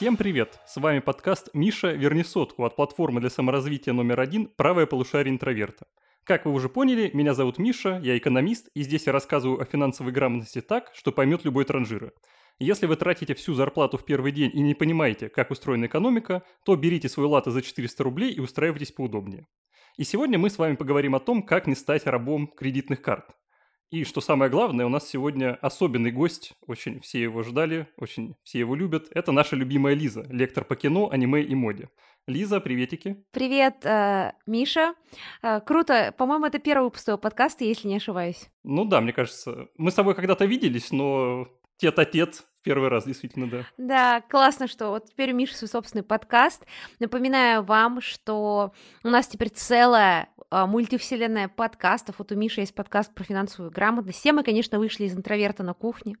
Всем привет! С вами подкаст «Миша, верни сотку» от платформы для саморазвития номер один «Правое полушарие интроверта». Как вы уже поняли, меня зовут Миша, я экономист, и здесь я рассказываю о финансовой грамотности так, что поймет любой транжира. Если вы тратите всю зарплату в первый день и не понимаете, как устроена экономика, то берите свой латы за 400 рублей и устраивайтесь поудобнее. И сегодня мы с вами поговорим о том, как не стать рабом кредитных карт. И что самое главное, у нас сегодня особенный гость, очень все его ждали, очень все его любят. Это наша любимая Лиза, лектор по кино, аниме и моде. Лиза, приветики. Привет, э, Миша. Э, круто. По-моему, это первый выпуск твоего подкаста, если не ошибаюсь. Ну да, мне кажется. Мы с тобой когда-то виделись, но тет-а-тет Первый раз, действительно, да. Да, классно, что вот теперь у Миши свой собственный подкаст. Напоминаю вам, что у нас теперь целая а, мультивселенная подкастов. Вот у Миши есть подкаст про финансовую грамотность. Все мы, конечно, вышли из интроверта на кухне,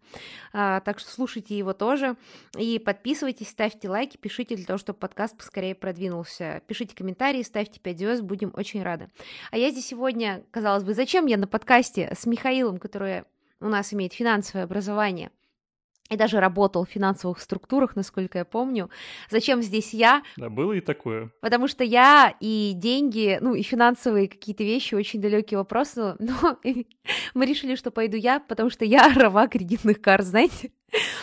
а, так что слушайте его тоже. И подписывайтесь, ставьте лайки, пишите для того, чтобы подкаст поскорее продвинулся. Пишите комментарии, ставьте 5 звезд, будем очень рады. А я здесь сегодня, казалось бы, зачем я на подкасте с Михаилом, который у нас имеет финансовое образование, и даже работал в финансовых структурах, насколько я помню. Зачем здесь я? Да, было и такое. Потому что я и деньги, ну и финансовые какие-то вещи очень далекие вопросы, но мы решили, что пойду я, потому что я рава кредитных карт, знаете?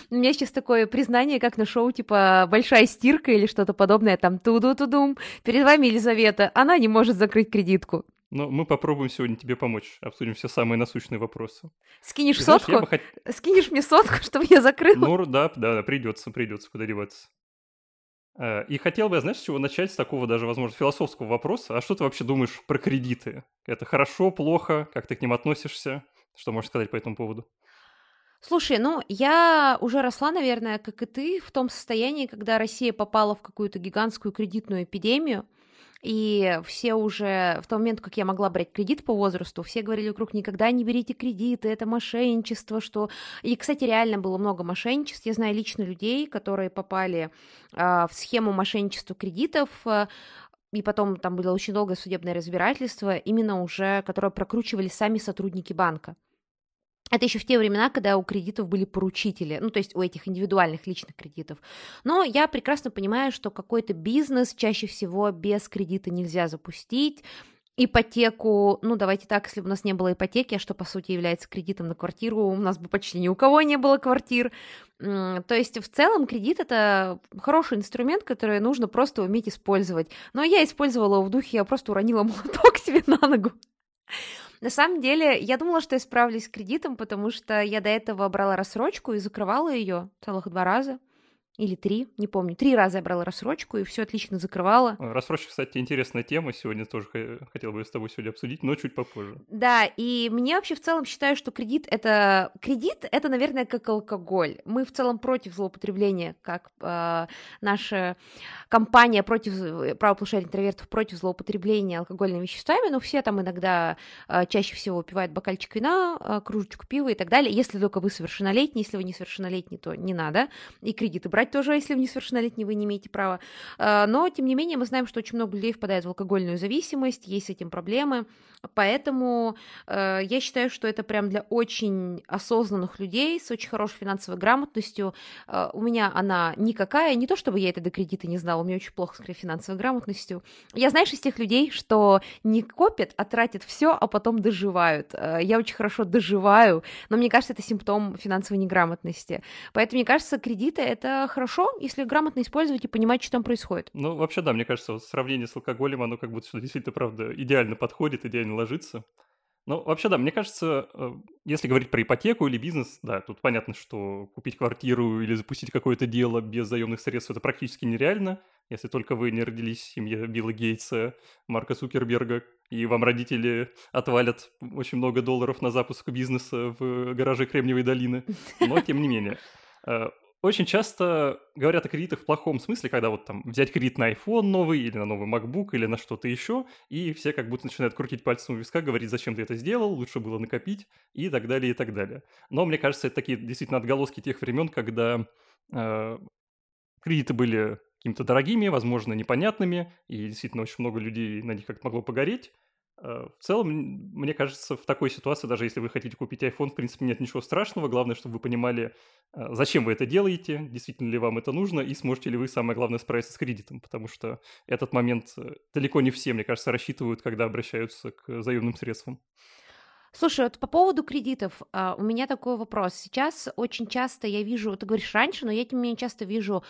У меня сейчас такое признание, как на шоу, типа «Большая стирка» или что-то подобное, там «Туду-тудум», перед вами Елизавета, она не может закрыть кредитку. Но мы попробуем сегодня тебе помочь. Обсудим все самые насущные вопросы. Скинешь знаешь, сотку? Хот... Скинешь мне сотку, чтобы я закрыл? Ну, да, да, да, придется, придется, куда деваться. Э, и хотел бы я, знаешь, с чего начать, с такого даже, возможно, философского вопроса. А что ты вообще думаешь про кредиты? Это хорошо, плохо? Как ты к ним относишься? Что можешь сказать по этому поводу? Слушай, ну я уже росла, наверное, как и ты, в том состоянии, когда Россия попала в какую-то гигантскую кредитную эпидемию, и все уже в тот момент, как я могла брать кредит по возрасту, все говорили вокруг, никогда не берите кредиты, это мошенничество, что... И, кстати, реально было много мошенничеств. Я знаю лично людей, которые попали э, в схему мошенничества кредитов, э, и потом там было очень долгое судебное разбирательство, именно уже, которое прокручивали сами сотрудники банка. Это еще в те времена, когда у кредитов были поручители, ну, то есть у этих индивидуальных личных кредитов. Но я прекрасно понимаю, что какой-то бизнес чаще всего без кредита нельзя запустить, ипотеку, ну давайте так, если бы у нас не было ипотеки, а что по сути является кредитом на квартиру, у нас бы почти ни у кого не было квартир. То есть в целом кредит это хороший инструмент, который нужно просто уметь использовать. Но я использовала его в духе, я просто уронила молоток себе на ногу. На самом деле, я думала, что я справлюсь с кредитом, потому что я до этого брала рассрочку и закрывала ее целых два раза или три, не помню. Три раза я брала рассрочку и все отлично закрывала. Рассрочка, кстати, интересная тема. Сегодня тоже хотел бы с тобой сегодня обсудить, но чуть попозже. Да, и мне вообще в целом считаю, что кредит это кредит это, наверное, как алкоголь. Мы в целом против злоупотребления, как э, наша компания против правополушария интровертов против злоупотребления алкогольными веществами. Но все там иногда э, чаще всего выпивают бокальчик вина, э, кружечку пива и так далее. Если только вы совершеннолетний, если вы несовершеннолетний, то не надо и кредиты брать тоже, если вы несовершеннолетний, вы не имеете права. А, но, тем не менее, мы знаем, что очень много людей впадает в алкогольную зависимость, есть с этим проблемы. Поэтому э, я считаю, что это прям для очень осознанных людей с очень хорошей финансовой грамотностью. Э, у меня она никакая, не то чтобы я это до кредита не знала, у меня очень плохо с финансовой грамотностью. Я, знаешь, из тех людей, что не копят, а тратят все, а потом доживают. Э, я очень хорошо доживаю, но мне кажется, это симптом финансовой неграмотности. Поэтому, мне кажется, кредиты — это хорошо, если грамотно использовать и понимать, что там происходит. Ну, вообще, да, мне кажется, вот сравнение с алкоголем, оно как будто действительно, правда, идеально подходит, идеально ложится. Ну, вообще, да, мне кажется, э, если говорить про ипотеку или бизнес, да, тут понятно, что купить квартиру или запустить какое-то дело без заемных средств это практически нереально, если только вы не родились в семье Билла Гейтса, Марка Цукерберга, и вам родители отвалят очень много долларов на запуск бизнеса в гараже Кремниевой долины. Но, тем не менее, э, очень часто говорят о кредитах в плохом смысле, когда вот там взять кредит на iPhone новый или на новый MacBook или на что-то еще, и все как будто начинают крутить пальцем у виска, говорить, зачем ты это сделал, лучше было накопить и так далее, и так далее. Но мне кажется, это такие действительно отголоски тех времен, когда э, кредиты были какими-то дорогими, возможно, непонятными, и действительно очень много людей на них как-то могло погореть. Э, в целом, мне кажется, в такой ситуации, даже если вы хотите купить iPhone, в принципе, нет ничего страшного. Главное, чтобы вы понимали, э, зачем вы это делаете, действительно ли вам это нужно, и сможете ли вы, самое главное, справиться с кредитом, потому что этот момент э, далеко не все, мне кажется, рассчитывают, когда обращаются к заемным средствам. Слушай, вот по поводу кредитов, а, у меня такой вопрос. Сейчас очень часто я вижу, ты говоришь раньше, но я тем не менее часто вижу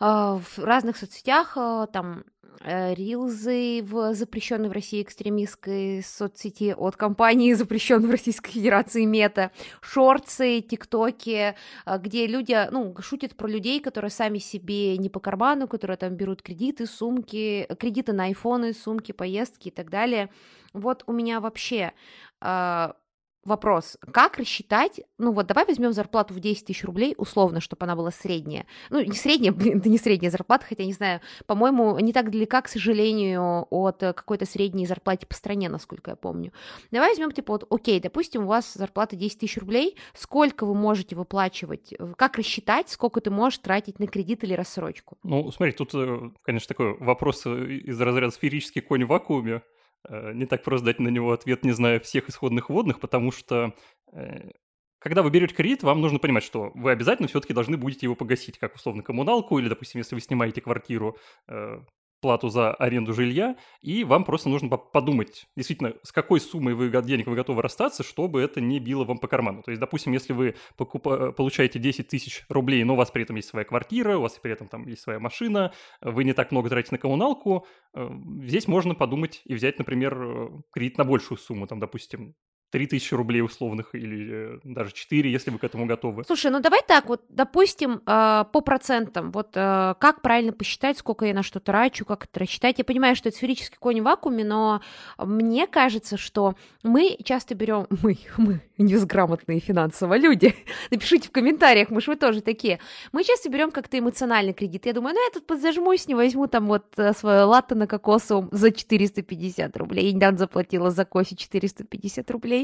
в разных соцсетях, а, там, э, рилзы в запрещенной в России экстремистской соцсети от компании, запрещенной в Российской Федерации Мета, шорцы, тиктоки, а, где люди, ну, шутят про людей, которые сами себе не по карману, которые там берут кредиты, сумки, кредиты на айфоны, сумки, поездки и так далее. Вот у меня вообще вопрос, как рассчитать, ну вот давай возьмем зарплату в 10 тысяч рублей, условно, чтобы она была средняя. Ну, не средняя, блин, это не средняя зарплата, хотя, не знаю, по-моему, не так далека, к сожалению, от какой-то средней зарплаты по стране, насколько я помню. Давай возьмем, типа, вот, окей, допустим, у вас зарплата 10 тысяч рублей, сколько вы можете выплачивать, как рассчитать, сколько ты можешь тратить на кредит или рассрочку? Ну, смотри, тут, э, конечно, такой вопрос э, из разряда сферический конь в вакууме, Э, не так просто дать на него ответ, не зная всех исходных вводных, потому что э, когда вы берете кредит, вам нужно понимать, что вы обязательно все-таки должны будете его погасить, как условно коммуналку, или, допустим, если вы снимаете квартиру, э, плату за аренду жилья, и вам просто нужно подумать, действительно, с какой суммой вы, денег вы готовы расстаться, чтобы это не било вам по карману. То есть, допустим, если вы покупа- получаете 10 тысяч рублей, но у вас при этом есть своя квартира, у вас при этом там есть своя машина, вы не так много тратите на коммуналку, здесь можно подумать и взять, например, кредит на большую сумму, там, допустим, 3000 рублей условных или э, даже 4, если вы к этому готовы. Слушай, ну давай так, вот, допустим, э, по процентам, вот э, как правильно посчитать, сколько я на что трачу, как это рассчитать. Я понимаю, что это сферический конь в вакууме, но мне кажется, что мы часто берем, мы, мы, безграмотные финансово люди, напишите в комментариях, мы же вы тоже такие, мы часто берем как-то эмоциональный кредит. Я думаю, ну я тут подзажмусь, не возьму там вот свое латте на кокосовом за 450 рублей. Я недавно заплатила за кофе 450 рублей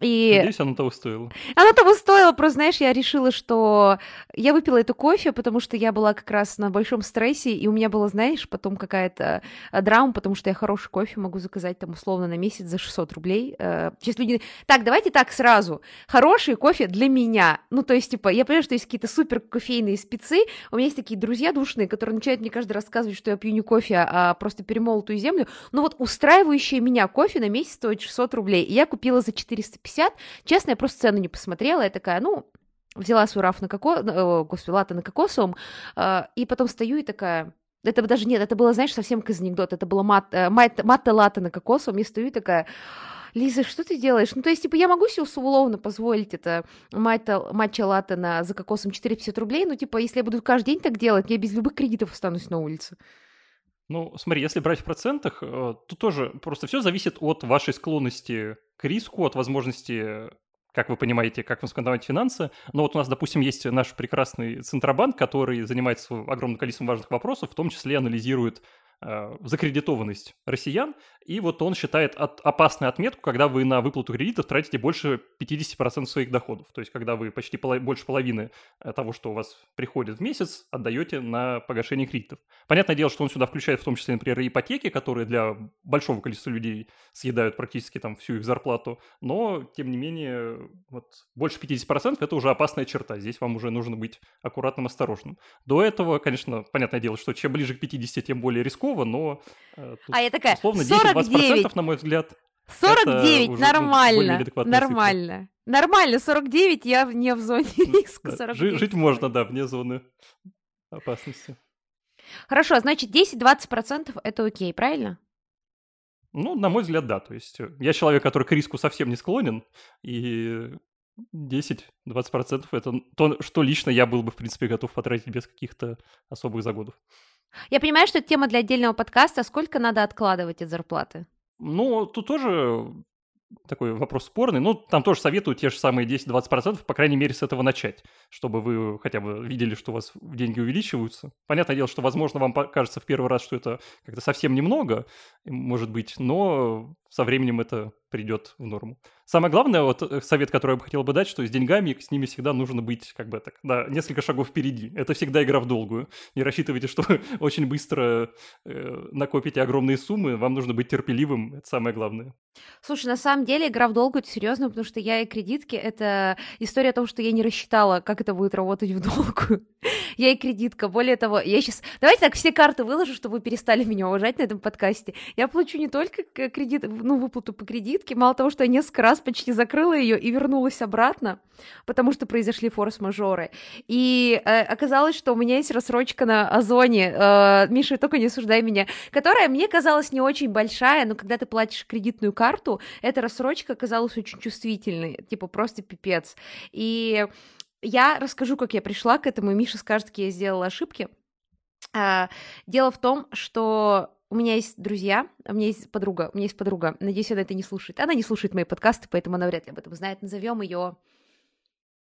И... Надеюсь, оно того стоило. Оно того стоило, просто, знаешь, я решила, что я выпила эту кофе, потому что я была как раз на большом стрессе, и у меня было, знаешь, потом какая-то э, драма, потому что я хороший кофе могу заказать там условно на месяц за 600 рублей. Э, сейчас люди... Так, давайте так сразу. Хороший кофе для меня. Ну, то есть, типа, я понимаю, что есть какие-то супер кофейные спецы. У меня есть такие друзья душные, которые начинают мне каждый раз рассказывать, что я пью не кофе, а просто перемолотую землю. Но вот устраивающее меня кофе на месяц стоит 600 рублей. И я купила за 450 50. Честно, я просто цену не посмотрела, я такая, ну, взяла свой раф на коко... О, господи, латте на кокосовом, э, и потом стою и такая... Это даже нет, это было, знаешь, совсем как анекдот. Это было мат, э, мат, матте на кокосовом. Я стою и такая... Лиза, что ты делаешь? Ну, то есть, типа, я могу себе условно позволить это матча латте на, за кокосом 450 рублей, но, типа, если я буду каждый день так делать, я без любых кредитов останусь на улице. Ну, смотри, если брать в процентах, э, то тоже просто все зависит от вашей склонности к риску, от возможности как вы понимаете, как контролировать финансы. Но вот у нас, допустим, есть наш прекрасный Центробанк, который занимается огромным количеством важных вопросов, в том числе анализирует закредитованность россиян, и вот он считает от, опасной отметку, когда вы на выплату кредитов тратите больше 50% своих доходов. То есть, когда вы почти поло, больше половины э, того, что у вас приходит в месяц, отдаете на погашение кредитов. Понятное дело, что он сюда включает в том числе, например, ипотеки, которые для большого количества людей съедают практически там всю их зарплату, но, тем не менее, вот больше 50% это уже опасная черта. Здесь вам уже нужно быть аккуратным, осторожным. До этого, конечно, понятное дело, что чем ближе к 50, тем более рисково, но... Э, а я такая, условно, 40 49. на мой взгляд. 49, уже, нормально, нормально. Цифра. Нормально, 49, я не в зоне риска. 49. Жить можно, да, вне зоны опасности. Хорошо, значит, 10-20% это окей, правильно? Ну, на мой взгляд, да. То есть э, я человек, который к риску совсем не склонен, и 10-20% это то, что лично я был бы, в принципе, готов потратить без каких-то особых загодов. Я понимаю, что это тема для отдельного подкаста. Сколько надо откладывать от зарплаты? Ну, тут тоже такой вопрос спорный. Ну, там тоже советуют те же самые 10-20%, по крайней мере, с этого начать, чтобы вы хотя бы видели, что у вас деньги увеличиваются. Понятное дело, что, возможно, вам кажется в первый раз, что это как-то совсем немного, может быть, но со временем это придет в норму. Самое главное, вот э, совет, который я бы хотел бы дать, что с деньгами, с ними всегда нужно быть, как бы так, да, несколько шагов впереди. Это всегда игра в долгую. Не рассчитывайте, что очень быстро э, накопите огромные суммы, вам нужно быть терпеливым, это самое главное. Слушай, на самом деле игра в долгую это серьезно, потому что я и кредитки это история о том, что я не рассчитала, как это будет работать в долгую. я и кредитка. Более того, я сейчас. Давайте так все карты выложу, чтобы вы перестали меня уважать на этом подкасте. Я получу не только кредит, ну, выплату по кредитке, мало того, что я несколько раз почти закрыла ее и вернулась обратно, потому что произошли форс-мажоры. И э, оказалось, что у меня есть рассрочка на Озоне, э, Миша, только не осуждай меня, которая мне казалась не очень большая, но когда ты платишь кредитную карту, эта рассрочка оказалась очень чувствительной, типа просто пипец. И я расскажу, как я пришла к этому, и Миша скажет, какие я сделала ошибки. А, дело в том, что у меня есть друзья, у меня есть подруга, у меня есть подруга, надеюсь, она это не слушает. Она не слушает мои подкасты, поэтому она вряд ли об этом знает. Назовем ее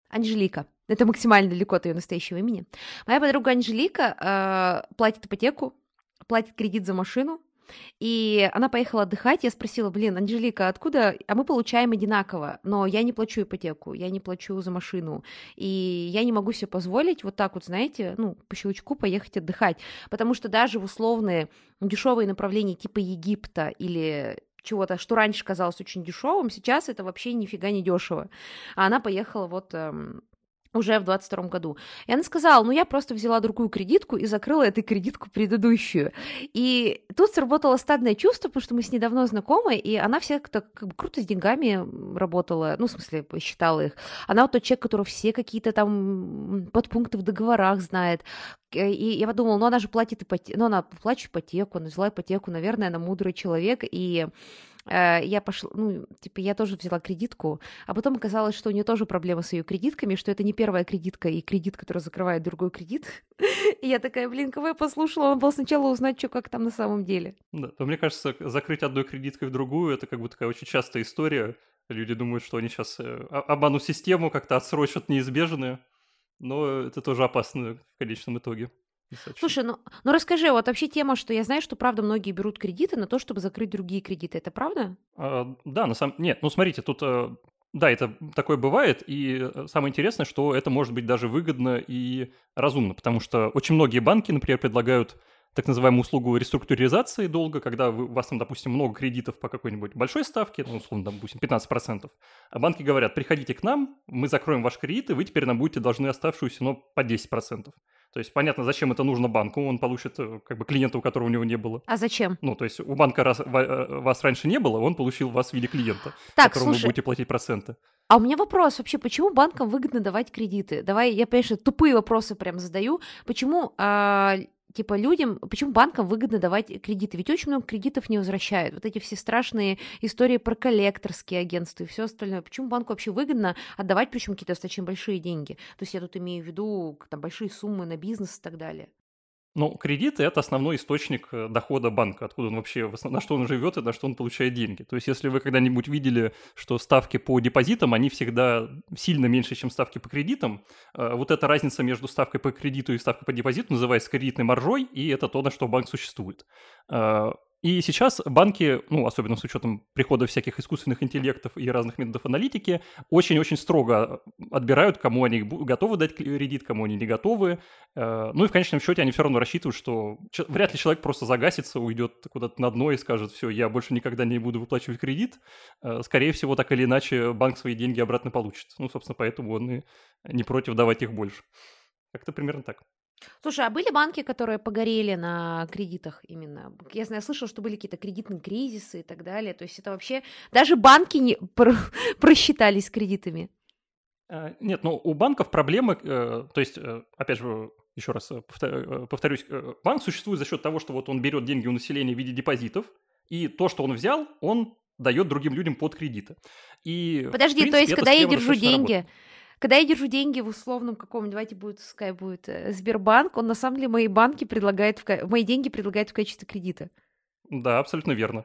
Анжелика. Это максимально далеко от ее настоящего имени. Моя подруга Анжелика э, платит ипотеку, платит кредит за машину, и она поехала отдыхать, я спросила, блин, Анжелика, откуда? А мы получаем одинаково, но я не плачу ипотеку, я не плачу за машину, и я не могу себе позволить вот так вот, знаете, ну, по щелчку поехать отдыхать, потому что даже в условные дешевые направления типа Египта или чего-то, что раньше казалось очень дешевым, сейчас это вообще нифига не дешево. А она поехала вот эм, уже в 22 году. И она сказала, ну я просто взяла другую кредитку и закрыла эту кредитку предыдущую. И тут сработало стадное чувство, потому что мы с ней давно знакомы, и она так как бы круто с деньгами работала, ну, в смысле, считала их. Она вот тот человек, который все какие-то там подпункты в договорах знает. И я подумала, ну она же платит ипотеку, ну она платит ипотеку, она взяла ипотеку, наверное, она мудрый человек, и Э, я пошла, ну, типа, я тоже взяла кредитку, а потом оказалось, что у нее тоже проблема с ее кредитками, что это не первая кредитка и кредит, который закрывает другой кредит. И я такая, блин, кого я послушала, надо было сначала узнать, что как там на самом деле. Да, то мне кажется, закрыть одной кредиткой в другую, это как бы такая очень частая история. Люди думают, что они сейчас э, обманут систему, как-то отсрочат неизбежное, но это тоже опасно в конечном итоге. Слушай, ну, ну расскажи, вот вообще тема, что я знаю, что правда многие берут кредиты на то, чтобы закрыть другие кредиты. Это правда? А, да, на самом нет, ну смотрите, тут э, да, это такое бывает, и э, самое интересное, что это может быть даже выгодно и разумно, потому что очень многие банки, например, предлагают так называемую услугу реструктуризации долга, когда вы, у вас там, допустим, много кредитов по какой-нибудь большой ставке, ну, условно, допустим, 15%, а банки говорят, приходите к нам, мы закроем ваш кредит, и вы теперь нам будете должны оставшуюся, но по 10%. То есть понятно, зачем это нужно банку, он получит э, как бы клиента, у которого у него не было. А зачем? Ну, то есть у банка раз, э, вас раньше не было, он получил вас в виде клиента, так, которому слушай, вы будете платить проценты. А у меня вопрос вообще, почему банкам выгодно давать кредиты? Давай, я, конечно, тупые вопросы прям задаю. Почему а, типа людям, почему банкам выгодно давать кредиты? Ведь очень много кредитов не возвращают. Вот эти все страшные истории про коллекторские агентства и все остальное. Почему банку вообще выгодно отдавать, причем какие-то достаточно большие деньги? То есть я тут имею в виду там большие суммы на бизнес и так далее. Ну, кредиты – это основной источник э, дохода банка, откуда он вообще, на что он живет и на что он получает деньги. То есть, если вы когда-нибудь видели, что ставки по депозитам, они всегда сильно меньше, чем ставки по кредитам, э, вот эта разница между ставкой по кредиту и ставкой по депозиту называется кредитной маржой, и это то, на что банк существует. И сейчас банки, ну, особенно с учетом прихода всяких искусственных интеллектов и разных методов аналитики, очень-очень строго отбирают, кому они готовы дать кредит, кому они не готовы. Э, ну и в конечном счете они все равно рассчитывают, что вряд ли человек просто загасится, уйдет куда-то на дно и скажет, все, я больше никогда не буду выплачивать кредит. Э, скорее всего, так или иначе, банк свои деньги обратно получит. Ну, собственно, поэтому он и не против давать их больше. Как-то примерно так. Слушай, а были банки, которые погорели на кредитах именно? Я знаю, я слышала, что были какие-то кредитные кризисы и так далее. То есть это вообще... Даже банки не про... просчитались кредитами. А, нет, ну у банков проблемы, э, то есть, э, опять же, еще раз э, повторюсь, банк существует за счет того, что вот он берет деньги у населения в виде депозитов, и то, что он взял, он дает другим людям под кредиты. И, Подожди, принципе, то есть, когда я держу деньги, работает. Когда я держу деньги в условном каком-нибудь, давайте будет, пускай будет э, Сбербанк, он на самом деле мои банки предлагает, в, мои деньги предлагает в качестве кредита. Да, абсолютно верно.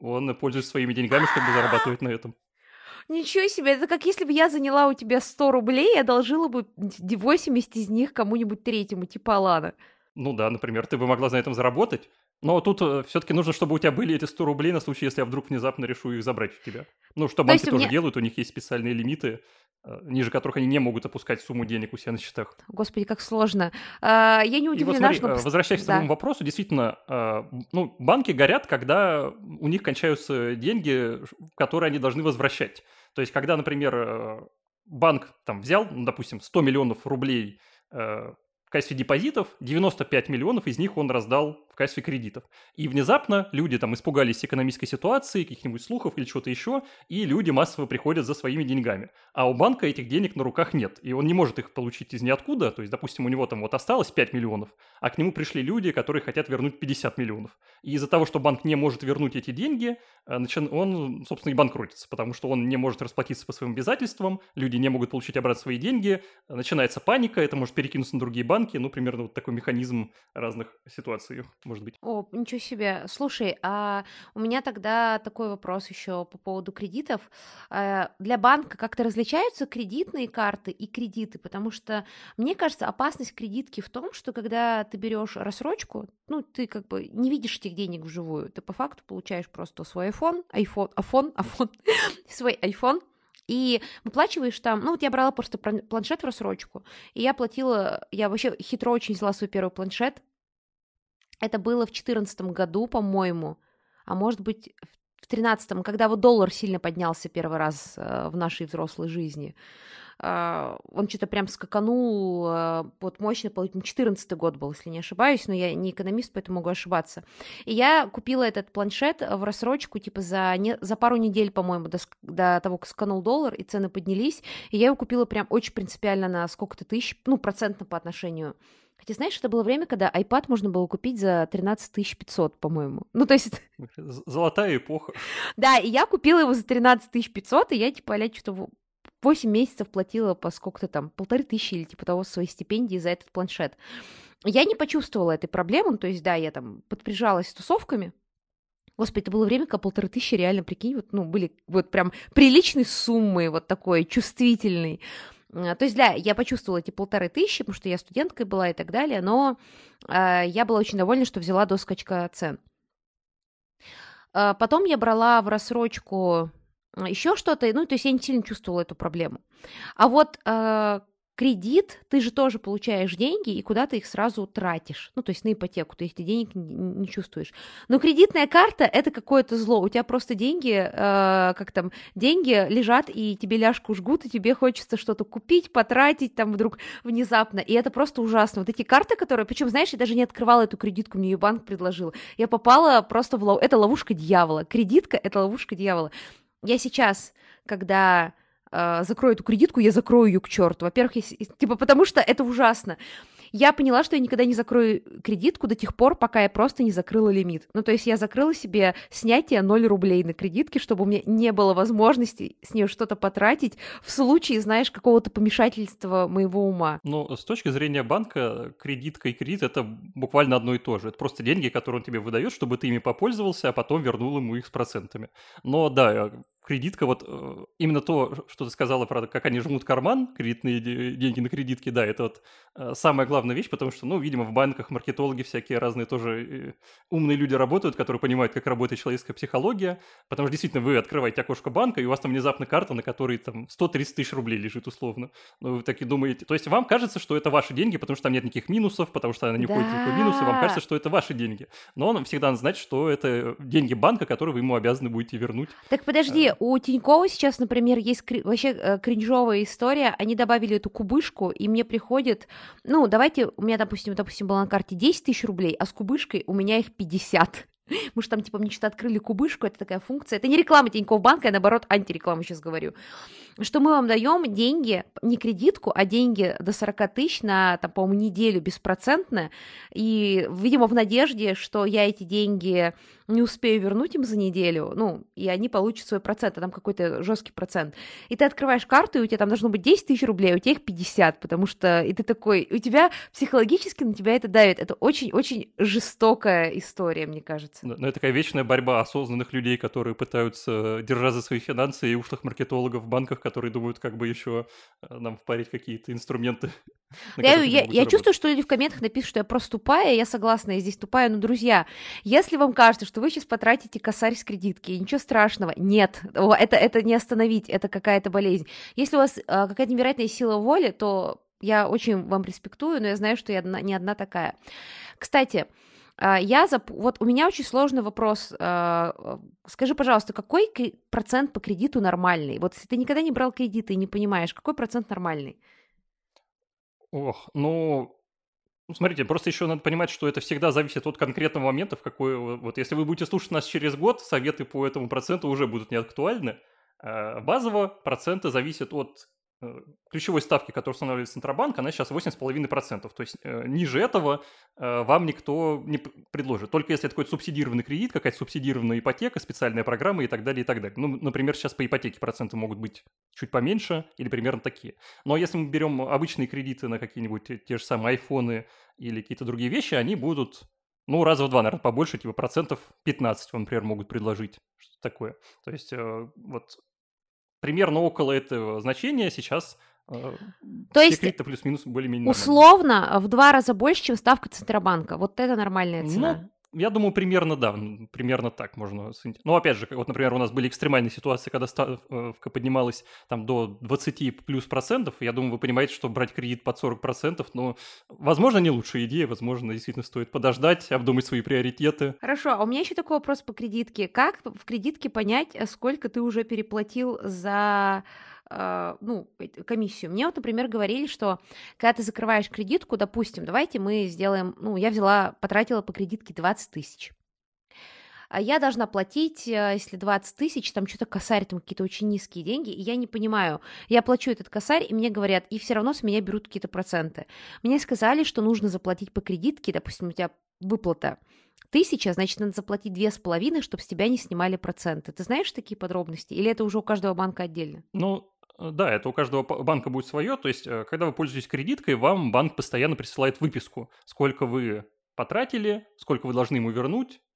Он пользуется своими деньгами, чтобы зарабатывать на этом. Ничего себе, это как если бы я заняла у тебя 100 рублей и одолжила бы 80 из них кому-нибудь третьему, типа Алана. Ну да, например, ты бы могла на этом заработать, Но тут э, все-таки нужно, чтобы у тебя были эти 100 рублей на случай, если я вдруг внезапно решу их забрать у тебя. Ну, что банки тоже меня... делают, у них есть специальные лимиты, э, ниже которых они не могут опускать сумму денег у себя на счетах. Господи, как сложно. А, я не удивлена, И вот смотри, что... возвращаясь да. к твоему вопросу, действительно, ну, банки горят, когда у них кончаются деньги, которые они должны возвращать. То есть, когда, например, банк там взял, ну, допустим, 100 миллионов рублей в качестве депозитов, 95 миллионов из них он раздал в качестве кредитов. И внезапно люди там испугались экономической ситуации, каких-нибудь слухов или чего-то еще, и люди массово приходят за своими деньгами. А у банка этих денег на руках нет, и он не может их получить из ниоткуда, то есть, допустим, у него там вот осталось 5 миллионов, а к нему пришли люди, которые хотят вернуть 50 миллионов. И из-за того, что банк не может вернуть эти деньги, э, он, собственно, и банкротится, потому что он не может расплатиться по своим обязательствам, люди не могут получить обратно свои деньги, начинается паника, это может перекинуться на другие банки, банки, ну, примерно вот такой механизм разных ситуаций, может быть. О, ничего себе. Слушай, а у меня тогда такой вопрос еще по поводу кредитов. Э, для банка как-то различаются кредитные карты и кредиты? Потому что, мне кажется, опасность кредитки в том, что когда ты берешь рассрочку, ну, ты как бы не видишь этих денег вживую, ты по факту получаешь просто свой iPhone, iPhone, iPhone, iPhone, свой iPhone, и выплачиваешь там, ну вот я брала просто планшет в рассрочку, и я платила, я вообще хитро очень взяла свой первый планшет, это было в 2014 году, по-моему, а может быть в 2013, когда вот доллар сильно поднялся первый раз э, в нашей взрослой жизни. А, он что-то прям скаканул, а, вот мощно, по-моему, 14 год был, если не ошибаюсь, но я не экономист, поэтому могу ошибаться. И я купила этот планшет в рассрочку, типа, за, не, за пару недель, по-моему, до, до того, как сканул доллар, и цены поднялись, и я его купила прям очень принципиально на сколько-то тысяч, ну, процентно по отношению Хотя, знаешь, это было время, когда iPad можно было купить за 13 500, по-моему. Ну, то есть... Золотая эпоха. Да, и я купила его за 13 500, и я, типа, а что-то 8 месяцев платила по сколько-то там, полторы тысячи или типа того своей стипендии за этот планшет. Я не почувствовала этой проблемы, то есть, да, я там подприжалась тусовками, Господи, это было время, когда полторы тысячи реально, прикинь, вот, ну, были вот прям приличной суммы, вот такой чувствительной. А, то есть, да, я почувствовала эти полторы тысячи, потому что я студенткой была и так далее, но э, я была очень довольна, что взяла до скачка цен. Э, потом я брала в рассрочку еще что-то, ну, то есть я не сильно чувствовала эту проблему. А вот э, кредит, ты же тоже получаешь деньги, и куда ты их сразу тратишь. Ну, то есть на ипотеку, ты этих денег не, не чувствуешь. Но кредитная карта – это какое-то зло. У тебя просто деньги, э, как там, деньги лежат, и тебе ляжку жгут, и тебе хочется что-то купить, потратить там вдруг внезапно. И это просто ужасно. Вот эти карты, которые... Причем, знаешь, я даже не открывала эту кредитку, мне ее банк предложил. Я попала просто в... Лов... Это ловушка дьявола. Кредитка – это ловушка дьявола. Я сейчас, когда э, закрою эту кредитку, я закрою ее к черту. Во-первых, я, типа, потому что это ужасно я поняла, что я никогда не закрою кредитку до тех пор, пока я просто не закрыла лимит. Ну, то есть я закрыла себе снятие 0 рублей на кредитке, чтобы у меня не было возможности с нее что-то потратить в случае, знаешь, какого-то помешательства моего ума. Ну, с точки зрения банка, кредитка и кредит — это буквально одно и то же. Это просто деньги, которые он тебе выдает, чтобы ты ими попользовался, а потом вернул ему их с процентами. Но да, кредитка, вот э, именно то, что ты сказала про как они жмут карман, кредитные деньги на кредитке, да, это вот э, самая главная вещь, потому что, ну, видимо, в банках маркетологи всякие разные тоже э, умные люди работают, которые понимают, как работает человеческая психология, потому что действительно вы открываете окошко банка, и у вас там внезапно карта, на которой там 130 тысяч рублей лежит условно. Ну, вы такие думаете, то есть вам кажется, что это ваши деньги, потому что там нет никаких минусов, потому что она не да. уходит никакой минус, и вам кажется, что это ваши деньги. Но он всегда знать, что это деньги банка, которые вы ему обязаны будете вернуть. Так подожди, у Тинькова сейчас, например, есть кри- вообще э, кринжовая история. Они добавили эту кубышку, и мне приходит... Ну, давайте, у меня, допустим, допустим, была на карте 10 тысяч рублей, а с кубышкой у меня их 50. Мы же там, типа, мне что-то открыли кубышку, это такая функция. Это не реклама Тинькофф банка, я, наоборот, антиреклама сейчас говорю. Что мы вам даем деньги, не кредитку, а деньги до 40 тысяч на, там, по-моему, неделю беспроцентно. И, видимо, в надежде, что я эти деньги не успею вернуть им за неделю, ну, и они получат свой процент, а там какой-то жесткий процент. И ты открываешь карту, и у тебя там должно быть 10 тысяч рублей, а у тебя их 50, потому что, и ты такой, у тебя психологически на тебя это давит. Это очень-очень жестокая история, мне кажется. Получается. Но это такая вечная борьба осознанных людей, которые пытаются держать за свои финансы, и ушлых маркетологов в банках, которые думают, как бы еще э, нам впарить какие-то инструменты. Я, я, я чувствую, что люди в комментах напишут, что я просто тупая, я согласна, я здесь тупая, но, друзья, если вам кажется, что вы сейчас потратите косарь с кредитки, ничего страшного, нет, это, это не остановить, это какая-то болезнь. Если у вас а, какая-то невероятная сила воли, то я очень вам респектую, но я знаю, что я одна, не одна такая. Кстати, я зап... вот у меня очень сложный вопрос. А, скажи, пожалуйста, какой процент по кредиту нормальный? Вот если ты никогда не брал кредиты и не понимаешь, какой процент нормальный? Ох, ну, смотрите, просто еще надо понимать, что это всегда зависит от конкретного момента, в какой... Вот если вы будете слушать нас через год, советы по этому проценту уже будут не актуальны. А, базово проценты зависят от ключевой ставки, которую устанавливает Центробанк, она сейчас 8,5%. То есть э, ниже этого э, вам никто не предложит. Только если это какой-то субсидированный кредит, какая-то субсидированная ипотека, специальная программа и так далее, и так далее. Ну, например, сейчас по ипотеке проценты могут быть чуть поменьше или примерно такие. Но если мы берем обычные кредиты на какие-нибудь те же самые айфоны или какие-то другие вещи, они будут ну, раза в два, наверное, побольше, типа процентов 15 вам, например, могут предложить. Что-то такое. То есть вот примерно около этого значения сейчас э, то есть плюс-минус более-менее условно в два раза больше, чем ставка Центробанка. Вот это нормальная цена. Ну, я думаю, примерно, да, примерно так можно Ну, опять же, вот, например, у нас были экстремальные ситуации, когда ставка поднималась там до 20 плюс процентов. Я думаю, вы понимаете, что брать кредит под 40 процентов, но, возможно, не лучшая идея, возможно, действительно стоит подождать, обдумать свои приоритеты. Хорошо, а у меня еще такой вопрос по кредитке. Как в кредитке понять, сколько ты уже переплатил за ну, комиссию. Мне вот, например, говорили, что когда ты закрываешь кредитку, допустим, давайте мы сделаем, ну, я взяла, потратила по кредитке 20 тысяч. А я должна платить, э, если 20 тысяч, там что-то косарь, там какие-то очень низкие деньги, и я не понимаю. Я плачу этот косарь, и мне говорят, и все равно с меня берут какие-то проценты. Мне сказали, что нужно заплатить по кредитке, допустим, у тебя выплата тысяча, значит, надо заплатить две с половиной, чтобы с тебя не снимали проценты. Ты знаешь такие подробности? Или это уже у каждого банка отдельно? Ну, да, это у каждого банка будет свое. То есть, э, когда вы пользуетесь кредиткой, вам банк постоянно присылает выписку, сколько вы потратили, сколько вы должны ему вернуть, Э,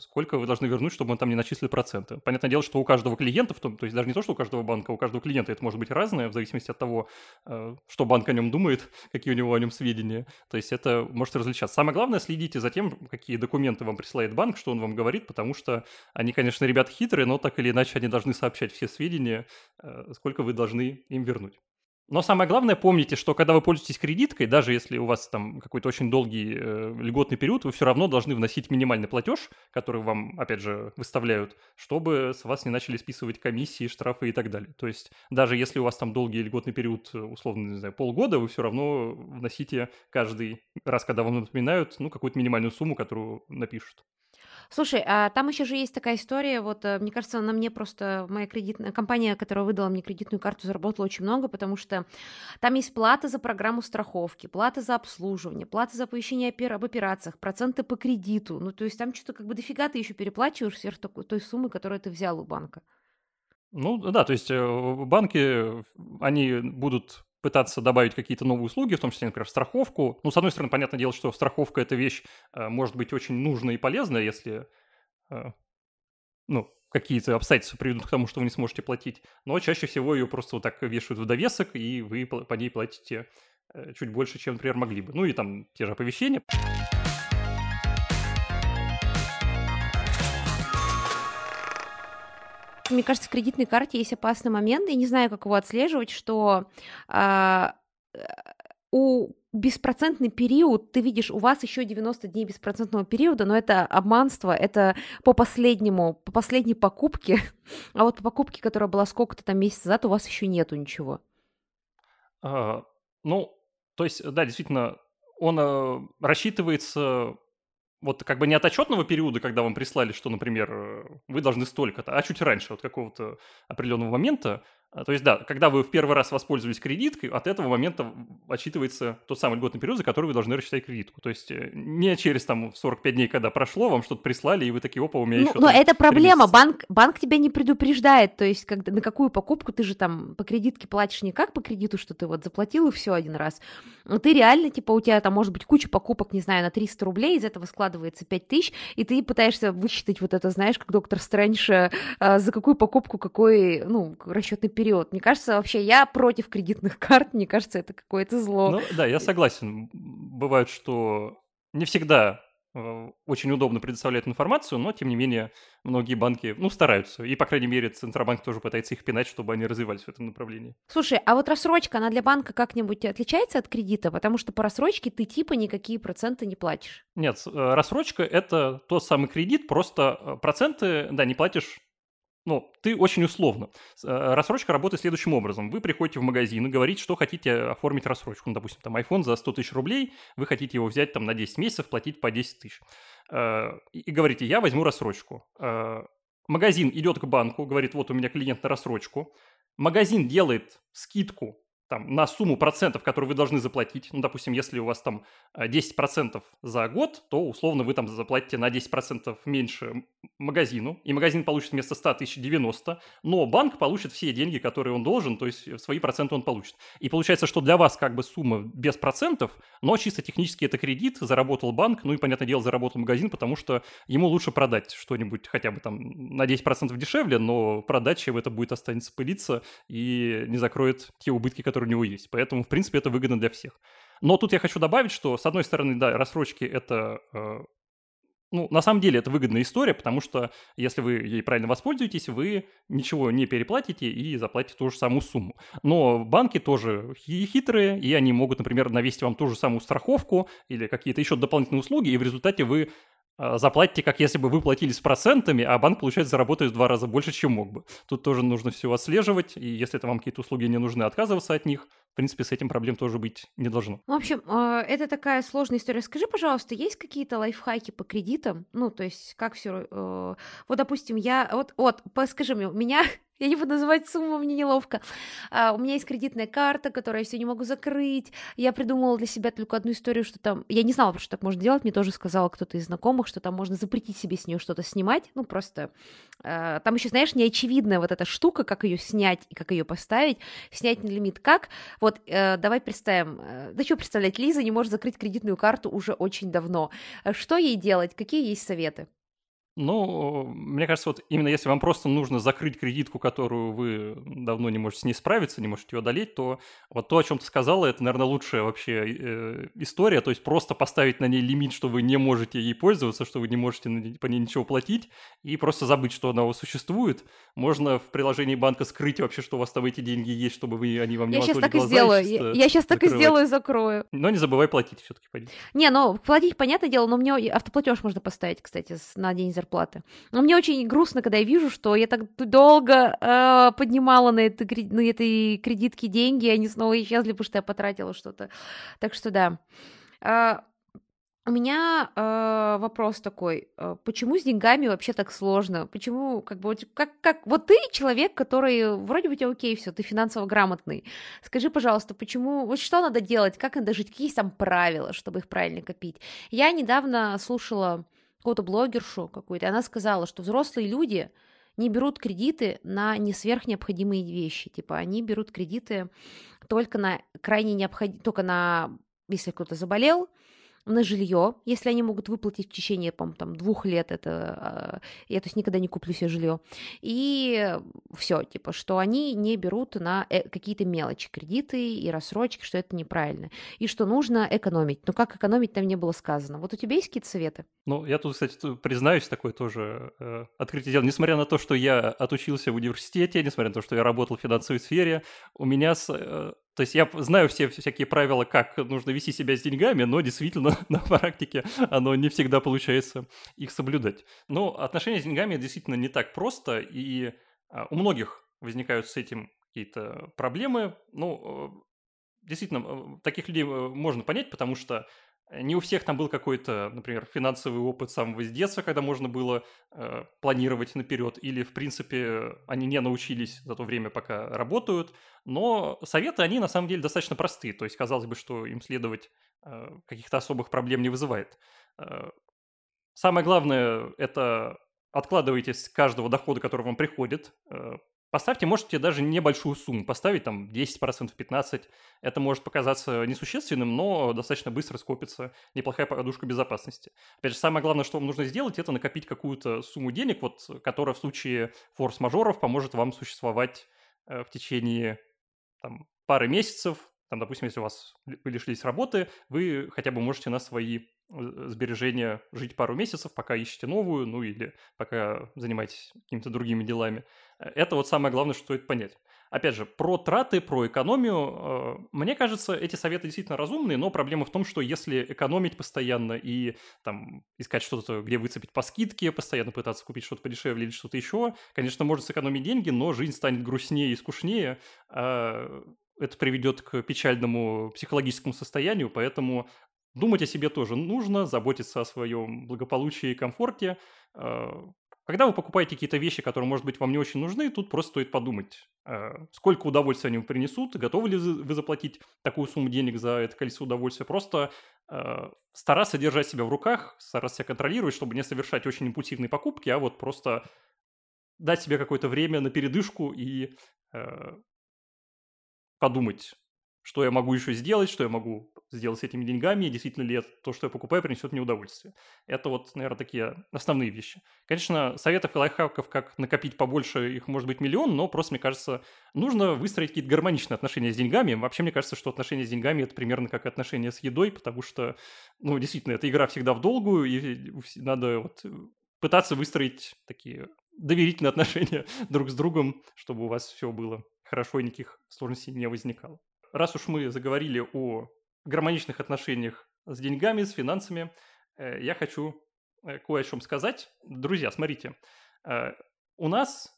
сколько вы должны вернуть, чтобы он там не начислил проценты. Понятное дело, что у каждого клиента, то, то есть даже не то, что у каждого банка, у каждого клиента это может быть разное, в зависимости от того, э, что банк о нем думает, какие у него о нем сведения. То есть это может различаться. Самое главное, следите за тем, какие документы вам присылает банк, что он вам говорит, потому что они, конечно, ребята хитрые, но так или иначе они должны сообщать все сведения, э, сколько вы должны им вернуть. Но самое главное, помните, что когда вы пользуетесь кредиткой, даже если у вас там какой-то очень долгий э, льготный период, вы все равно должны вносить минимальный платеж, который вам, опять же, выставляют, чтобы с вас не начали списывать комиссии, штрафы и так далее. То есть даже если у вас там долгий льготный период, э, условно, не знаю, полгода, вы все равно вносите каждый раз, когда вам напоминают, ну, какую-то минимальную сумму, которую напишут. Слушай, а там еще же есть такая история, вот, э, мне кажется, на мне просто, моя кредитная компания, которая выдала мне кредитную карту, заработала очень много, потому что там есть плата за программу страховки, плата за обслуживание, плата за оповещение об операциях, проценты по кредиту, ну, то есть там что-то как бы дофига ты еще переплачиваешь сверх той суммы, которую ты взял у банка. Ну да, то есть э, банки, они будут пытаться добавить какие-то новые услуги, в том числе, например, страховку. Ну, с одной стороны, понятное дело, что страховка – это вещь, э, может быть, очень нужная и полезная, если, э, ну, какие-то обстоятельства приведут к тому, что вы не сможете платить. Но чаще всего ее просто вот так вешают в довесок, и вы по ней платите э, чуть больше, чем, например, могли бы. Ну и там те же оповещения. Мне кажется, в кредитной карте есть опасный момент, я не знаю, как его отслеживать, что а, у беспроцентный период, ты видишь, у вас еще 90 дней беспроцентного периода, но это обманство, это по последнему, по последней покупке, а вот по покупке, которая была сколько-то там месяцев назад, у вас еще нету ничего. А, ну, то есть, да, действительно, он а, рассчитывается вот как бы не от отчетного периода, когда вам прислали, что, например, вы должны столько-то, а чуть раньше, от какого-то определенного момента, то есть, да, когда вы в первый раз воспользовались кредиткой, от этого момента отчитывается тот самый льготный период, за который вы должны рассчитать кредитку. То есть э, не через там 45 дней, когда прошло, вам что-то прислали, и вы такие, опа, у меня ну, еще... Но это проблема, банк, банк тебя не предупреждает, то есть когда, на какую покупку ты же там по кредитке платишь не как по кредиту, что ты вот заплатил и все один раз. Ты реально, типа, у тебя там может быть куча покупок, не знаю, на 300 рублей, из этого складывается 5 тысяч, и ты пытаешься высчитать вот это, знаешь, как доктор Стрэндж, э, за какую покупку какой, ну, расчетный период. Мне кажется, вообще я против кредитных карт, мне кажется, это какое-то зло. Ну да, я согласен. Бывает, что не всегда э, очень удобно предоставляют информацию, но, тем не менее, многие банки, ну, стараются. И, по крайней мере, Центробанк тоже пытается их пинать, чтобы они развивались в этом направлении. Слушай, а вот рассрочка, она для банка как-нибудь отличается от кредита? Потому что по рассрочке ты типа никакие проценты не платишь. Нет, э, рассрочка – это тот самый кредит, просто э, проценты, да, не платишь ну, ты очень условно. Э, рассрочка работает следующим образом. Вы приходите в магазин и говорите, что хотите оформить рассрочку. Ну, допустим, там iPhone за 100 тысяч рублей, вы хотите его взять там на 10 месяцев, платить по 10 тысяч. Э, и говорите, я возьму рассрочку. Э, магазин идет к банку, говорит, вот у меня клиент на рассрочку. Магазин делает скидку там, на сумму процентов, которые вы должны заплатить. Ну, допустим, если у вас там 10% э, за год, то условно вы там заплатите на 10% меньше магазину, и магазин получит вместо 100 тысяч 90, но банк получит все деньги, которые он должен, то есть свои проценты он получит. И получается, что для вас как бы сумма без процентов, но чисто технически это кредит, заработал банк, ну и, понятное дело, заработал магазин, потому что ему лучше продать что-нибудь хотя бы там на 10% дешевле, но продать, чем это будет останется пылиться и не закроет те убытки, которые который у него есть. Поэтому, в принципе, это выгодно для всех. Но тут я хочу добавить, что, с одной стороны, да, рассрочки – это э, ну, на самом деле это выгодная история, потому что если вы ей правильно воспользуетесь, вы ничего не переплатите и заплатите ту же самую сумму. Но банки тоже хитрые, и они могут, например, навесить вам ту же самую страховку или какие-то еще дополнительные услуги, и в результате вы заплатите, как если бы вы платили с процентами, а банк, получается, заработает в два раза больше, чем мог бы. Тут тоже нужно все отслеживать, и если это вам какие-то услуги не нужны, отказываться от них. В принципе, с этим проблем тоже быть не должно. В общем, а, это такая сложная история. Скажи, пожалуйста, есть какие-то лайфхаки по кредитам? Ну, то есть, как все... Э, вот, допустим, я... Вот, вот, скажи мне, у меня я не буду называть сумму, мне неловко. А, у меня есть кредитная карта, которую я все не могу закрыть. Я придумала для себя только одну историю, что там... Я не знала, что так можно делать. Мне тоже сказал кто-то из знакомых, что там можно запретить себе с нее что-то снимать. Ну, просто... А, там еще, знаешь, неочевидная вот эта штука, как ее снять и как ее поставить. Снять на лимит как? Вот, э, давай представим... Э, да что представлять? Лиза не может закрыть кредитную карту уже очень давно. Что ей делать? Какие есть советы? Ну, мне кажется, вот именно если вам просто нужно закрыть кредитку, которую вы давно не можете с ней справиться, не можете ее одолеть, то вот то, о чем ты сказала, это, наверное, лучшая вообще э, история. То есть просто поставить на ней лимит, что вы не можете ей пользоваться, что вы не можете по ней ничего платить, и просто забыть, что она у вас существует. Можно в приложении банка скрыть вообще, что у вас там эти деньги есть, чтобы вы, они вам не Я сейчас так и сделаю. Я, я сейчас так и сделаю, закрою. Но не забывай платить все-таки. Не, ну платить, понятное дело, но мне автоплатеж можно поставить, кстати, на день зарплаты. Но мне очень грустно, когда я вижу, что я так долго э, поднимала на, это, на этой кредитке деньги, и они снова исчезли, потому что я потратила что-то. Так что да. Э, у меня э, вопрос такой: э, почему с деньгами вообще так сложно? Почему, как бы, как, как, вот ты человек, который вроде бы у тебя окей, все, ты финансово грамотный. Скажи, пожалуйста, почему, вот что надо делать, как надо жить, какие есть там правила, чтобы их правильно копить? Я недавно слушала какую-то блогершу какую-то, она сказала, что взрослые люди не берут кредиты на не сверхнеобходимые вещи. Типа они берут кредиты только на крайне необходим, только на, если кто-то заболел, на жилье, если они могут выплатить в течение, по там, двух лет, это а, я то есть никогда не куплю себе жилье. И все, типа, что они не берут на э, какие-то мелочи, кредиты и рассрочки, что это неправильно. И что нужно экономить. Но как экономить, там не было сказано. Вот у тебя есть какие-то советы? Ну, я тут, кстати, признаюсь, такое тоже э, открытие дела. Несмотря на то, что я отучился в университете, несмотря на то, что я работал в финансовой сфере, у меня с, э, то есть я знаю все всякие правила, как нужно вести себя с деньгами, но действительно на практике оно не всегда получается их соблюдать. Но отношения с деньгами действительно не так просто, и а, у многих возникают с этим какие-то проблемы. Ну, э, действительно, э, таких людей э, можно понять, потому что Не у всех там был какой-то, например, финансовый опыт самого с детства, когда можно было э, планировать наперед, или, в принципе, они не научились за то время, пока работают. Но советы, они на самом деле достаточно простые. То есть, казалось бы, что им следовать э, каких-то особых проблем не вызывает. Э, самое главное – это откладывайте с каждого дохода, который вам приходит, э, Поставьте, можете даже небольшую сумму поставить, там 10%, 15%. Это может показаться несущественным, но достаточно быстро скопится неплохая подушка безопасности. Опять же, самое главное, что вам нужно сделать, это накопить какую-то сумму денег, вот, которая в случае форс-мажоров поможет вам существовать э, в течение там, пары месяцев. Там, допустим, если у вас лишились работы, вы хотя бы можете на свои Э, сбережения жить пару месяцев, пока ищете новую, ну или пока занимаетесь какими-то другими делами. Э, это вот самое главное, что стоит понять. Опять же, про траты, про экономию, э, мне кажется, эти советы действительно разумные, но проблема в том, что если экономить постоянно и там искать что-то, где выцепить по скидке, постоянно пытаться купить что-то подешевле или что-то еще, конечно, можно сэкономить деньги, но жизнь станет грустнее и скучнее, а это приведет к печальному психологическому состоянию, поэтому Думать о себе тоже нужно, заботиться о своем благополучии и комфорте. А, когда вы покупаете какие-то вещи, которые, может быть, вам не очень нужны, тут просто стоит подумать, а, сколько удовольствия они вам принесут, готовы ли вы заплатить такую сумму денег за это количество удовольствия. Просто а, стараться держать себя в руках, стараться себя контролировать, чтобы не совершать очень импульсивные покупки, а вот просто дать себе какое-то время на передышку и подумать, что я могу еще сделать, что я могу сделать с этими деньгами, и действительно ли это, то, что я покупаю, принесет мне удовольствие. Это вот, наверное, такие основные вещи. Конечно, советов и лайфхаков, как накопить побольше, их может быть миллион, но просто, мне кажется, нужно выстроить какие-то гармоничные отношения с деньгами. Вообще, мне кажется, что отношения с деньгами – это примерно как отношения с едой, потому что, ну, действительно, эта игра всегда в долгую, и надо вот пытаться выстроить такие доверительные отношения друг с другом, чтобы у вас все было хорошо и никаких сложностей не возникало. Раз уж мы заговорили о гармоничных отношениях с деньгами, с финансами, э, я хочу э, кое о чем сказать. Друзья, смотрите, э, у нас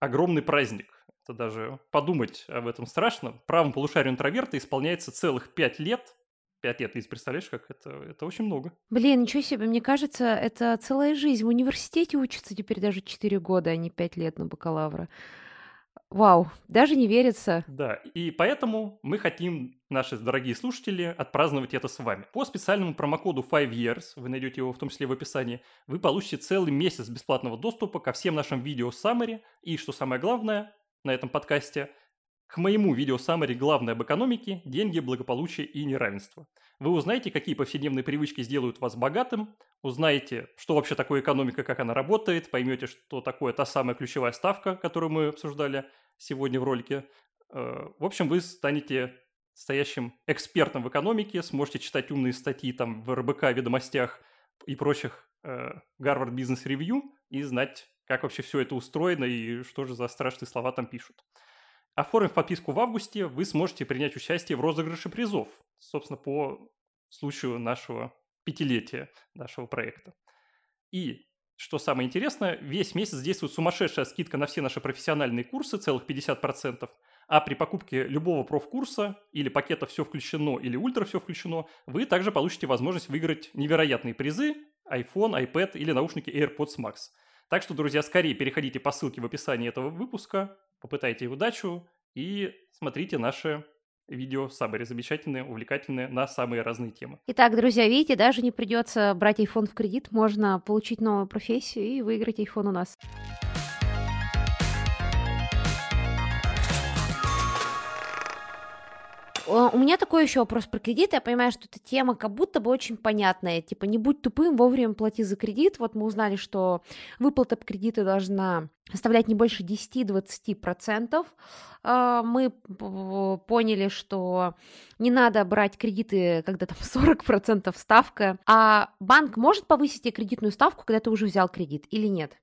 огромный праздник. Это даже подумать об этом страшно. Правому полушарию интроверта исполняется целых пять лет. Пять лет, ты представляешь, как это, это очень много. Блин, ничего себе, мне кажется, это целая жизнь. В университете учатся теперь даже четыре года, а не пять лет на бакалавра. Вау, даже не верится. Да, и поэтому мы хотим, наши дорогие слушатели, отпраздновать это с вами. По специальному промокоду 5 years, вы найдете его в том числе в описании, вы получите целый месяц бесплатного доступа ко всем нашим видео summary и, что самое главное, на этом подкасте, к моему видео summary «Главное об экономике, деньги, благополучие и неравенство». Вы узнаете, какие повседневные привычки сделают вас богатым, узнаете, что вообще такое экономика, как она работает, поймете, что такое та самая ключевая ставка, которую мы обсуждали сегодня в ролике. Э, в общем, вы станете стоящим экспертом в экономике, сможете читать умные статьи там в РБК, ведомостях и прочих Гарвард Бизнес Ревью и знать, как вообще все это устроено и что же за страшные слова там пишут. Оформив подписку в августе, вы сможете принять участие в розыгрыше призов, собственно, по случаю нашего пятилетия нашего проекта. И, что самое интересное, весь месяц действует сумасшедшая скидка на все наши профессиональные курсы, целых 50%, а при покупке любого профкурса или пакета «Все включено» или «Ультра все включено» вы также получите возможность выиграть невероятные призы iPhone, iPad или наушники AirPods Max. Так что, друзья, скорее переходите по ссылке в описании этого выпуска, попытайте удачу и смотрите наши видео самые замечательные, увлекательные на самые разные темы. Итак, друзья, видите, даже не придется брать iPhone в кредит, можно получить новую профессию и выиграть iPhone у нас. У меня такой еще вопрос про кредит. Я понимаю, что эта тема как будто бы очень понятная. Типа, не будь тупым, вовремя плати за кредит. Вот мы узнали, что выплата по кредиту должна составлять не больше 10-20%. А, мы поняли, что не надо брать кредиты, когда там 40% ставка. А банк может повысить тебе кредитную ставку, когда ты уже взял кредит или нет?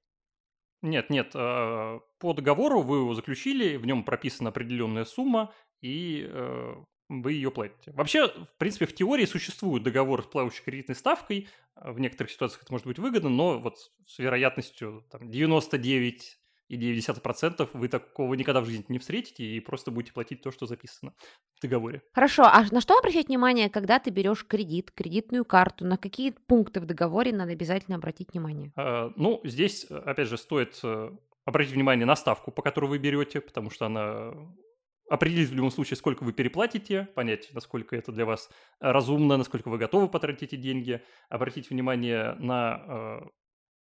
Нет, нет. А, по договору вы его заключили, в нем прописана определенная сумма, и э, вы ее платите. Вообще, в принципе, в теории существует договор с плавающей кредитной ставкой. В некоторых ситуациях это может быть выгодно, но вот с вероятностью там, 99 9,9% вы такого никогда в жизни не встретите и просто будете платить то, что записано в договоре. Хорошо, а на что обращать внимание, когда ты берешь кредит, кредитную карту? На какие пункты в договоре надо обязательно обратить внимание? А, ну, здесь, опять же, стоит э, обратить внимание на ставку, по которой вы берете, потому что она определить в любом случае, сколько вы переплатите, понять, насколько это для вас разумно, насколько вы готовы потратить эти деньги, обратить внимание на э,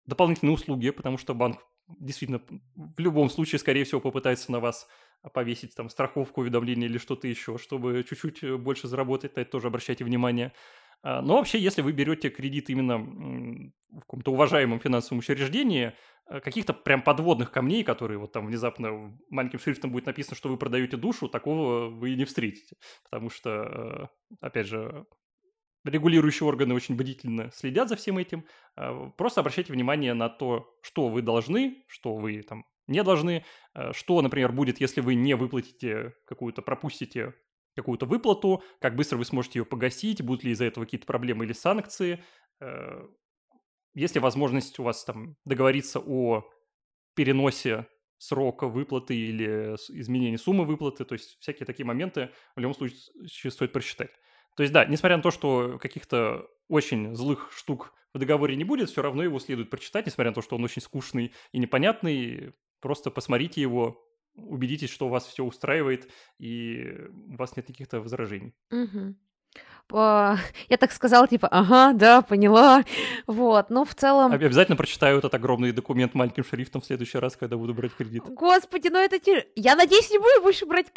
дополнительные услуги, потому что банк действительно в любом случае, скорее всего, попытается на вас повесить там страховку, уведомление или что-то еще, чтобы чуть-чуть э, больше заработать, на это тоже обращайте внимание. А, но вообще, если вы берете кредит именно в каком-то уважаемом финансовом учреждении, э, каких-то прям подводных камней, которые вот там внезапно маленьким шрифтом будет написано, что вы продаете душу, такого вы не встретите. Потому что, э, опять же, регулирующие органы очень бдительно следят за всем этим. А, просто обращайте внимание на то, что вы должны, что вы там не должны, э, что, например, будет, если вы не выплатите какую-то, пропустите какую-то выплату, как быстро вы сможете ее погасить, будут ли из-за этого какие-то проблемы или санкции. Э, есть ли возможность у вас там договориться о переносе срока выплаты или изменении суммы выплаты, то есть всякие такие моменты в любом случае стоит просчитать. То есть да, несмотря на то, что каких-то очень злых штук в договоре не будет, все равно его следует прочитать, несмотря на то, что он очень скучный и непонятный. Просто посмотрите его, убедитесь, что вас все устраивает и у вас нет каких-то возражений. Угу. Я так сказала, типа, ага, да, поняла. Вот, но в целом... Обязательно прочитаю этот огромный документ маленьким шрифтом в следующий раз, когда буду брать кредит. Господи, ну это... Я надеюсь, не буду больше брать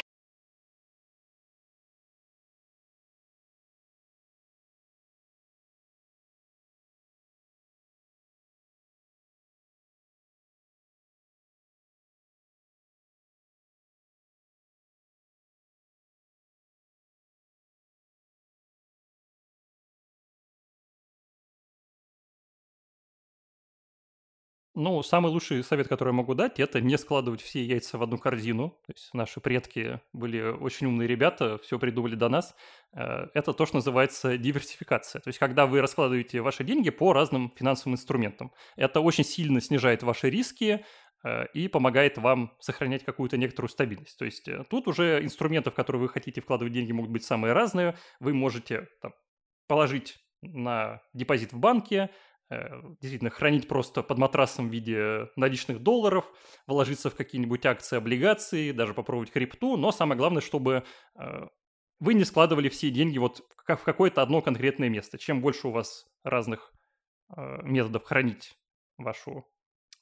Ну, самый лучший совет, который я могу дать, это не складывать все яйца в одну корзину. То есть наши предки были очень умные ребята, все придумали до нас. Э, это то, что называется диверсификация. То есть когда вы раскладываете ваши деньги по разным финансовым инструментам. Это очень сильно снижает ваши риски, э, и помогает вам сохранять какую-то некоторую стабильность. То есть э, тут уже инструментов, в которые вы хотите вкладывать деньги, могут быть самые разные. Вы можете там, положить на депозит в банке, действительно хранить просто под матрасом в виде наличных долларов, вложиться в какие-нибудь акции, облигации, даже попробовать крипту, но самое главное, чтобы э, вы не складывали все деньги вот в какое-то одно конкретное место. Чем больше у вас разных э, методов хранить ваше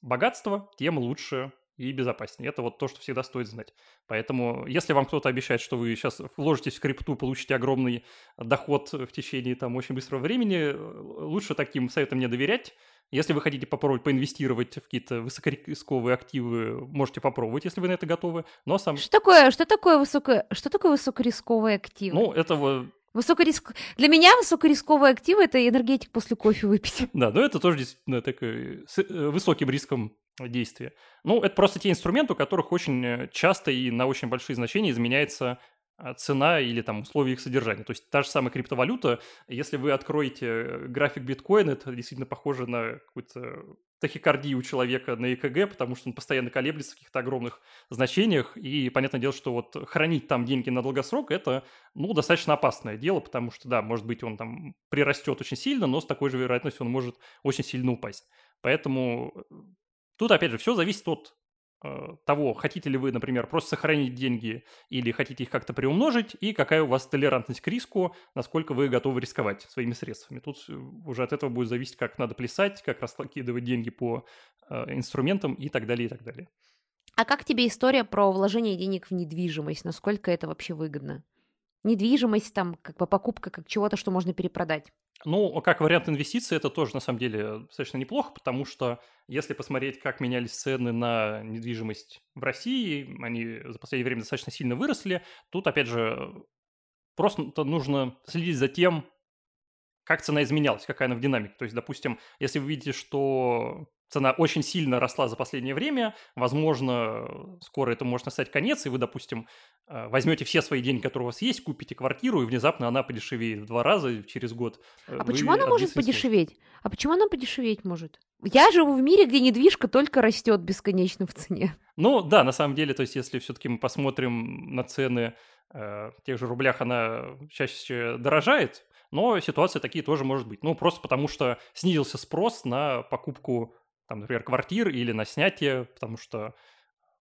богатство, тем лучше и безопаснее. Это вот то, что всегда стоит знать. Поэтому, если вам кто-то обещает, что вы сейчас вложитесь в крипту, получите огромный доход в течение там очень быстрого времени, лучше таким советам не доверять. Если вы хотите попробовать поинвестировать в какие-то высокорисковые активы, можете попробовать, если вы на это готовы. Но сам... Что такое, что такое, высоко... что такое высокорисковые активы? Ну, это Высокориск... Для меня высокорисковые активы – это энергетик после кофе выпить. Да, но это тоже действительно такой с э, высоким риском действия. Ну, это просто те инструменты, у которых очень э, часто и на очень большие значения изменяется а, цена или там условия их содержания. То есть та же самая криптовалюта, если вы откроете э, график биткоина, это действительно похоже на какую-то тахикардию у человека на ЭКГ, потому что он постоянно колеблется в каких-то огромных значениях, и понятное дело, что вот хранить там деньги на долгосрок – это, ну, достаточно опасное дело, потому что, да, может быть, он там прирастет очень сильно, но с такой же вероятностью он может очень сильно упасть. Поэтому э, тут, опять же, все зависит от Э, того, хотите ли вы, например, просто сохранить деньги или хотите их как-то приумножить, и какая у вас толерантность к риску, насколько вы готовы рисковать своими средствами. Тут э, уже от этого будет зависеть, как надо плясать, как раскидывать деньги по э, инструментам и так далее, и так далее. А как тебе история про вложение денег в недвижимость? Насколько это вообще выгодно? Недвижимость, там, как бы покупка как чего-то, что можно перепродать. Ну, как вариант инвестиций, это тоже на самом деле достаточно неплохо, потому что если посмотреть, как менялись цены на недвижимость в России, они за последнее время достаточно сильно выросли. Тут, опять же, просто нужно следить за тем, как цена изменялась, какая она в динамике. То есть, допустим, если вы видите, что цена очень сильно росла за последнее время, возможно, скоро это может настать конец, и вы, допустим, э, возьмете все свои деньги, которые у вас есть, купите квартиру, и внезапно она подешевеет в два раза через год. А почему она может подешеветь? А почему она подешеветь может? Я живу в мире, где недвижка только растет бесконечно в цене. Ну да, на самом деле, то есть если все-таки мы посмотрим на цены э, в тех же рублях, она чаще дорожает, но ситуации такие тоже может быть. Ну, просто потому что снизился спрос на покупку там, например, квартир или на снятие, потому что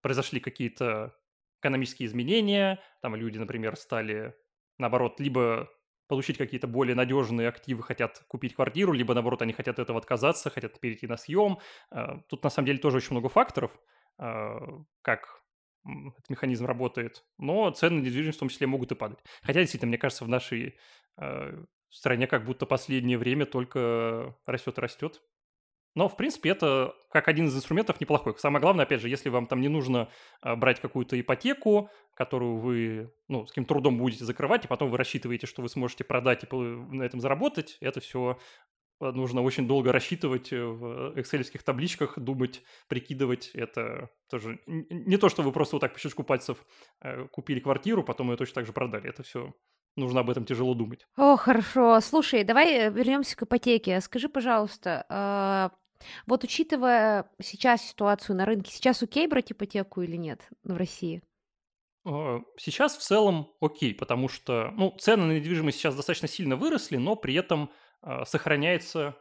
произошли какие-то экономические изменения, там люди, например, стали, наоборот, либо получить какие-то более надежные активы, хотят купить квартиру, либо, наоборот, они хотят этого отказаться, хотят перейти на съем. А, тут, на самом деле, тоже очень много факторов, а, как этот механизм работает, но цены на недвижимость в том числе могут и падать. Хотя, действительно, мне кажется, в нашей а, стране как будто последнее время только растет и растет. Но, в принципе, это как один из инструментов неплохой. Самое главное, опять же, если вам там не нужно а, брать какую-то ипотеку, которую вы, ну, с каким трудом будете закрывать, и потом вы рассчитываете, что вы сможете продать и на этом заработать, это все а, нужно очень долго рассчитывать э, в экселевских табличках, думать, прикидывать. Это тоже не то, что вы просто вот так по щелчку пальцев э, купили квартиру, потом ее точно так же продали. Это все нужно об этом тяжело думать. О, хорошо. Слушай, давай э, вернемся к ипотеке. Скажи, пожалуйста, а, вот учитывая сейчас ситуацию на рынке, сейчас окей брать ипотеку или нет в России? А, сейчас в целом окей, потому что ну, цены на недвижимость сейчас достаточно сильно выросли, но при этом э, сохраняется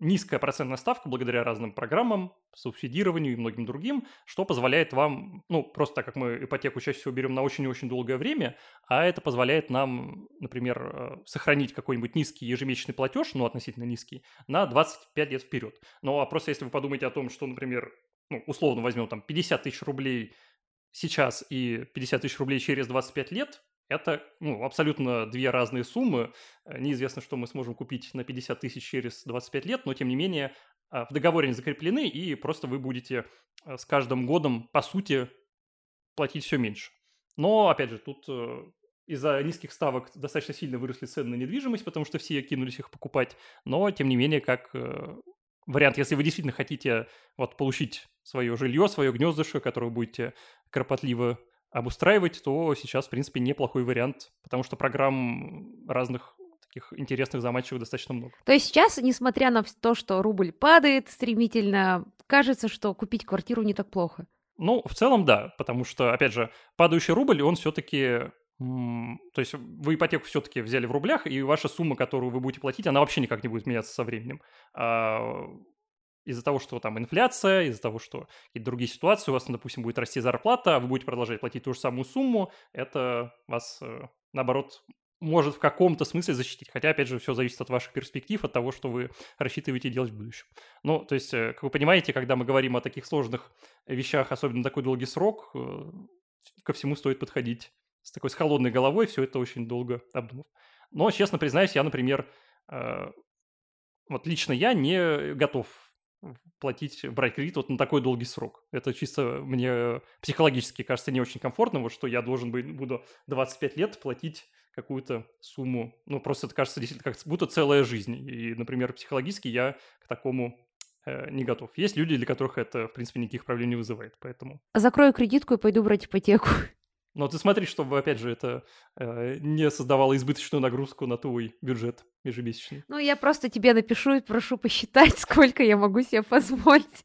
низкая процентная ставка благодаря разным программам, субсидированию и многим другим, что позволяет вам, ну, просто так как мы ипотеку чаще всего берем на очень и очень долгое время, а это позволяет нам, например, э, сохранить какой-нибудь низкий ежемесячный платеж, ну, относительно низкий, на 25 лет вперед. Ну, а просто если вы подумаете о том, что, например, ну, условно возьмем там 50 тысяч рублей сейчас и 50 тысяч рублей через 25 лет, это ну, абсолютно две разные суммы. Э, неизвестно, что мы сможем купить на 50 тысяч через 25 лет, но тем не менее а, в договоре они закреплены, и просто вы будете э, с каждым годом, по сути, платить все меньше. Но, опять же, тут э, из-за низких ставок достаточно сильно выросли цены на недвижимость, потому что все кинулись их покупать. Но, тем не менее, как вариант, если вы действительно хотите вот, получить свое жилье, свое гнездышко, которое будете кропотливо обустраивать, то сейчас, в принципе, неплохой вариант, потому что программ разных таких интересных, заманчивых достаточно много. То есть сейчас, несмотря на то, что рубль падает стремительно, кажется, что купить квартиру не так плохо. Ну, в целом, да, потому что, опять же, падающий рубль, он все-таки то есть вы ипотеку все-таки взяли в рублях, и ваша сумма, которую вы будете платить, она вообще никак не будет меняться со временем. А из-за того, что там инфляция, из-за того, что какие-то другие ситуации, у вас, допустим, будет расти зарплата, а вы будете продолжать платить ту же самую сумму, это вас, э, наоборот, может в каком-то смысле защитить. Хотя, опять же, все зависит от ваших перспектив, от того, что вы рассчитываете делать в будущем. Ну, то есть, э, как вы понимаете, когда мы говорим о таких сложных вещах, особенно такой долгий срок, э, ко всему стоит подходить с такой с холодной головой, все это очень долго обдумав. Но, честно признаюсь, я, например, вот лично я не готов платить, брать кредит вот на такой долгий срок. Это чисто мне психологически кажется не очень комфортно, вот что я должен быть, буду 25 лет платить какую-то сумму. Ну, просто это кажется действительно как будто целая жизнь. И, например, психологически я к такому э, не готов. Есть люди, для которых это, в принципе, никаких проблем не вызывает, поэтому... Закрою кредитку и пойду брать ипотеку. Но ты смотри, чтобы, опять же, это э, не создавало избыточную нагрузку на твой бюджет ежемесячный. Ну, я просто тебе напишу и прошу посчитать, сколько я могу себе позволить.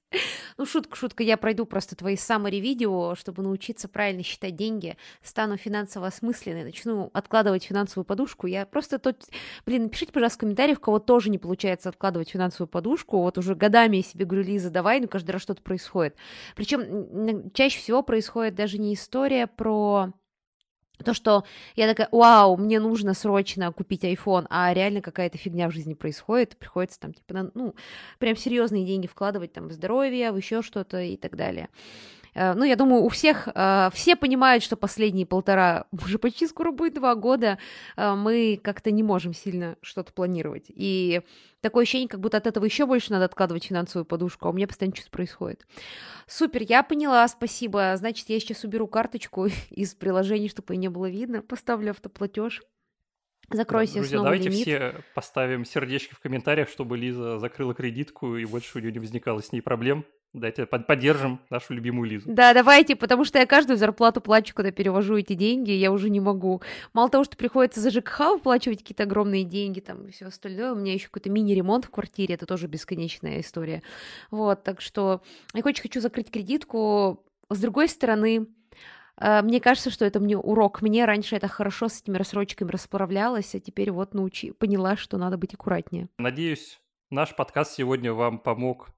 Ну, шутка, шутка, я пройду просто твои summary видео, чтобы научиться правильно считать деньги, стану финансово осмысленной, начну откладывать финансовую подушку. Я просто тут... Блин, напишите, пожалуйста, в комментариях, у кого тоже не получается откладывать финансовую подушку. Вот уже годами я себе говорю, Лиза, давай, ну каждый раз что-то происходит. Причем чаще всего происходит даже не история про то, что я такая, вау, мне нужно срочно купить iPhone, а реально какая-то фигня в жизни происходит, приходится там, типа, ну, прям серьезные деньги вкладывать там в здоровье, в еще что-то и так далее. Э, ну, я думаю, у всех, э, все понимают, что последние полтора, уже почти скоро будет два года, э, мы как-то не можем сильно что-то планировать. И такое ощущение, как будто от этого еще больше надо откладывать финансовую подушку, а у меня постоянно что-то происходит. Супер, я поняла, спасибо. Значит, я сейчас уберу карточку из приложения, чтобы ее не было видно, поставлю автоплатеж. Закройся Друзья, снова давайте лимит. все поставим сердечки в комментариях, чтобы Лиза закрыла кредитку и больше у нее не возникало с ней проблем. Давайте под- поддержим нашу любимую Лизу. Да, давайте, потому что я каждую зарплату плачу, когда перевожу эти деньги, я уже не могу. Мало того, что приходится за ЖКХ выплачивать какие-то огромные деньги там и все остальное, у меня еще какой-то мини-ремонт в квартире, это тоже бесконечная история. Вот, так что я очень хочу закрыть кредитку. С другой стороны, э, мне кажется, что это мне урок. Мне раньше это хорошо с этими рассрочками расправлялась, а теперь вот научи, поняла, что надо быть аккуратнее. Надеюсь, наш подкаст сегодня вам помог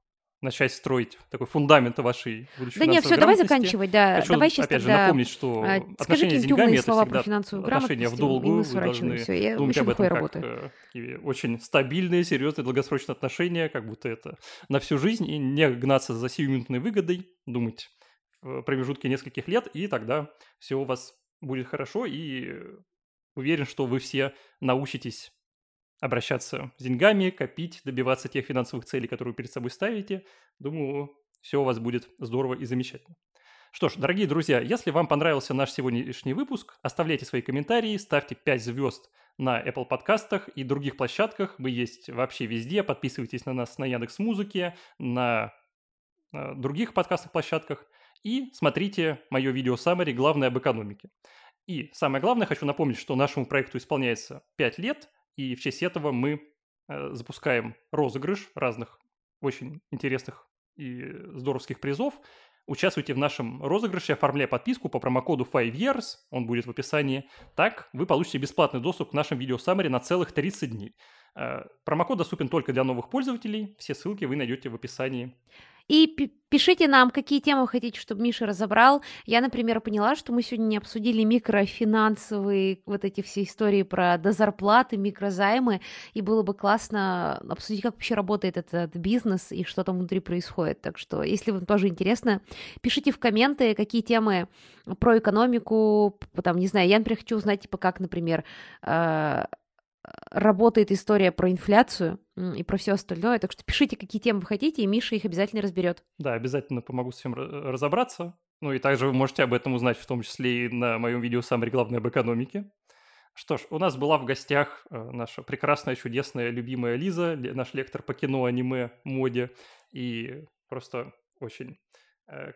начать строить такой фундамент вашей будущей Да нет, все, давай заканчивать, да. Хочу, давай сейчас опять же, тогда напомнить, что а, отношения с деньгами это слова про финансовую отношения в грамотность, и долгу, мы вы должны все. Я думать об этом как работаю. э, очень стабильные, серьезные, долгосрочные отношения, как будто это на всю жизнь, и не гнаться за сиюминутной выгодой, думать в промежутке нескольких лет, и тогда все у вас будет хорошо, и уверен, что вы все научитесь обращаться с деньгами, копить, добиваться тех финансовых целей, которые вы перед собой ставите. Думаю, все у вас будет здорово и замечательно. Что ж, дорогие друзья, если вам понравился наш сегодняшний выпуск, оставляйте свои комментарии, ставьте 5 звезд на Apple подкастах и других площадках. Мы есть вообще везде. Подписывайтесь на нас на Яндекс Музыке, на э, других подкастных площадках. И смотрите мое видео Summary «Главное об экономике». И самое главное, хочу напомнить, что нашему проекту исполняется 5 лет, и в честь этого мы э, запускаем розыгрыш разных очень интересных и здоровских призов. Участвуйте в нашем розыгрыше, оформляя подписку по промокоду 5 years, он будет в описании. Так вы получите бесплатный доступ к нашим видео Summary на целых 30 дней. Э, Промокод доступен только для новых пользователей. Все ссылки вы найдете в описании И пи- пишите нам, какие темы вы хотите, чтобы Миша разобрал. Я, например, поняла, что мы сегодня не обсудили микрофинансовые вот эти все истории про дозарплаты, микрозаймы, и было бы классно обсудить, как вообще работает этот бизнес и что там внутри происходит. Так что, если вам тоже интересно, пишите в комменты, какие темы про экономику, там, не знаю, я, например, хочу узнать, типа, как, например, э, работает история про инфляцию и про все остальное. Так что пишите, какие темы вы хотите, и Миша их обязательно разберет. Да, обязательно помогу с всем ра- разобраться. Ну и также вы можете об этом узнать, в том числе и на моем видео «Самое главное об экономике». Что ж, у нас была в гостях э, наша прекрасная, чудесная, любимая Лиза, наш лектор по кино, аниме, моде и просто очень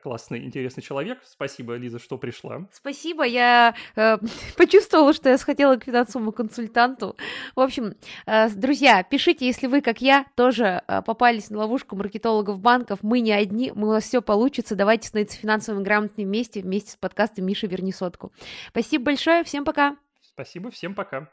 классный, интересный человек. Спасибо, Лиза, что пришла. Спасибо, я э, почувствовала, что я сходила к финансовому консультанту. В общем, э, друзья, пишите, если вы, как я, тоже э, попались на ловушку маркетологов банков. Мы не одни, мы, у нас все получится. Давайте становиться финансовым грамотными вместе, вместе с подкастом Миша Верни сотку. Спасибо большое, всем пока! Спасибо, всем пока.